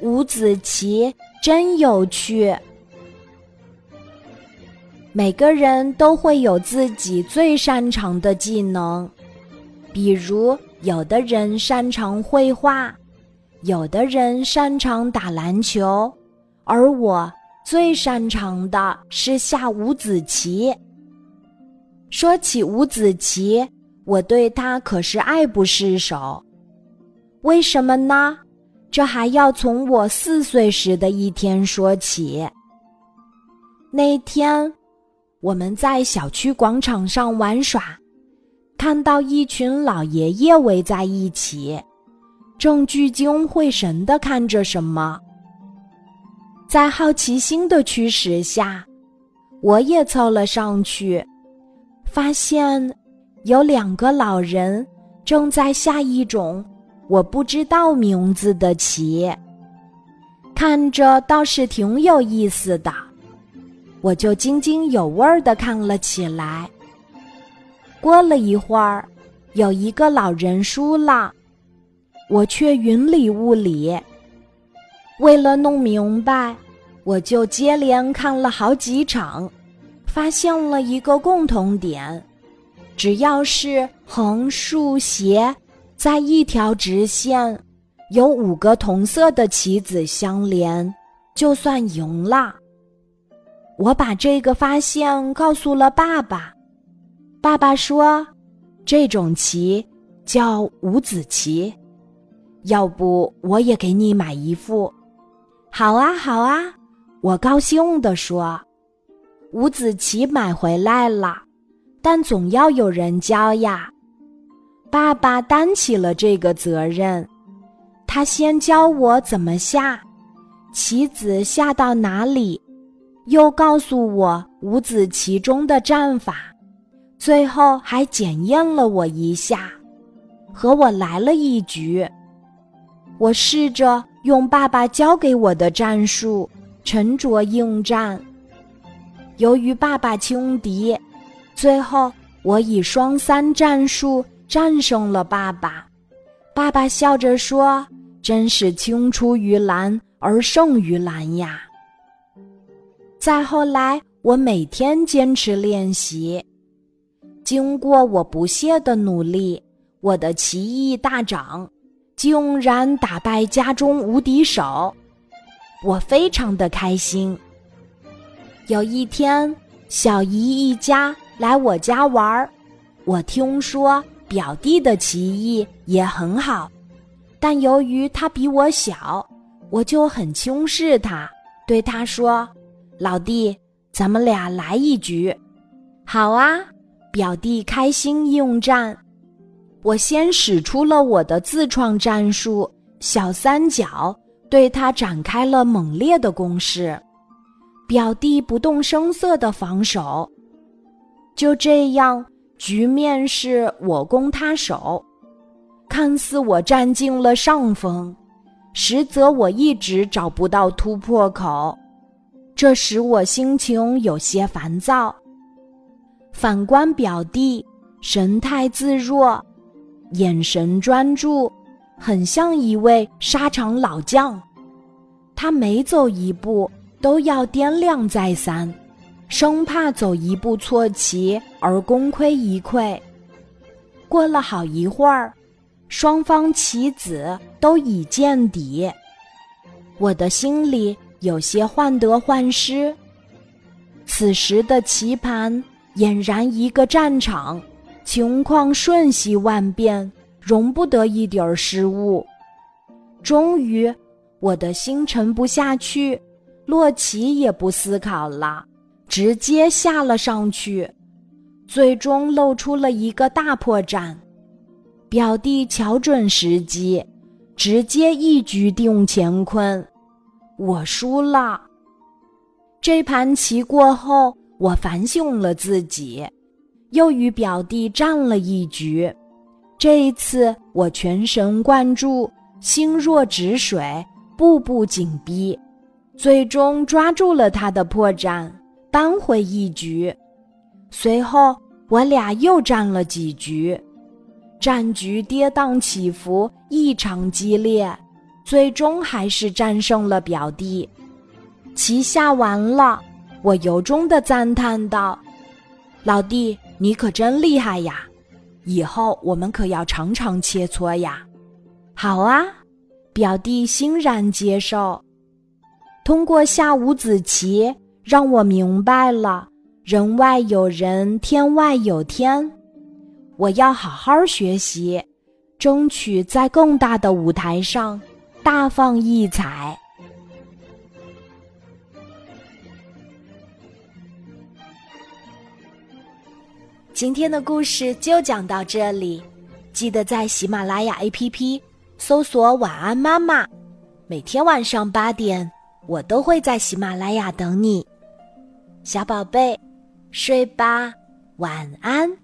五子棋真有趣。每个人都会有自己最擅长的技能，比如有的人擅长绘画，有的人擅长打篮球，而我最擅长的是下五子棋。说起五子棋，我对它可是爱不释手。为什么呢？这还要从我四岁时的一天说起。那天，我们在小区广场上玩耍，看到一群老爷爷围在一起，正聚精会神的看着什么。在好奇心的驱使下，我也凑了上去。发现有两个老人正在下一种我不知道名字的棋，看着倒是挺有意思的，我就津津有味儿的看了起来。过了一会儿，有一个老人输了，我却云里雾里。为了弄明白，我就接连看了好几场。发现了一个共同点：只要是横竖斜在一条直线，有五个同色的棋子相连，就算赢了。我把这个发现告诉了爸爸，爸爸说：“这种棋叫五子棋，要不我也给你买一副？”“好啊，好啊！”我高兴地说。五子棋买回来了，但总要有人教呀。爸爸担起了这个责任，他先教我怎么下，棋子下到哪里，又告诉我五子棋中的战法，最后还检验了我一下，和我来了一局。我试着用爸爸教给我的战术沉着应战。由于爸爸轻敌，最后我以双三战术战胜了爸爸。爸爸笑着说：“真是青出于蓝而胜于蓝呀！”再后来，我每天坚持练习，经过我不懈的努力，我的棋艺大涨，竟然打败家中无敌手，我非常的开心。有一天，小姨一家来我家玩儿。我听说表弟的棋艺也很好，但由于他比我小，我就很轻视他，对他说：“老弟，咱们俩来一局。”好啊，表弟开心应战。我先使出了我的自创战术“小三角”，对他展开了猛烈的攻势。表弟不动声色的防守，就这样，局面是我攻他守。看似我占尽了上风，实则我一直找不到突破口，这使我心情有些烦躁。反观表弟，神态自若，眼神专注，很像一位沙场老将。他每走一步。都要掂量再三，生怕走一步错棋而功亏一篑。过了好一会儿，双方棋子都已见底，我的心里有些患得患失。此时的棋盘俨然一个战场，情况瞬息万变，容不得一点儿失误。终于，我的心沉不下去。洛奇也不思考了，直接下了上去，最终露出了一个大破绽。表弟瞧准时机，直接一局定乾坤，我输了。这盘棋过后，我反省了自己，又与表弟战了一局。这一次，我全神贯注，心若止水，步步紧逼。最终抓住了他的破绽，扳回一局。随后我俩又战了几局，战局跌宕起伏，异常激烈。最终还是战胜了表弟。棋下完了，我由衷的赞叹道：“老弟，你可真厉害呀！以后我们可要常常切磋呀。”好啊，表弟欣然接受。通过下五子棋，让我明白了“人外有人，天外有天”。我要好好学习，争取在更大的舞台上大放异彩。今天的故事就讲到这里，记得在喜马拉雅 APP 搜索“晚安妈妈”，每天晚上八点，我都会在喜马拉雅等你，小宝贝，睡吧，晚安。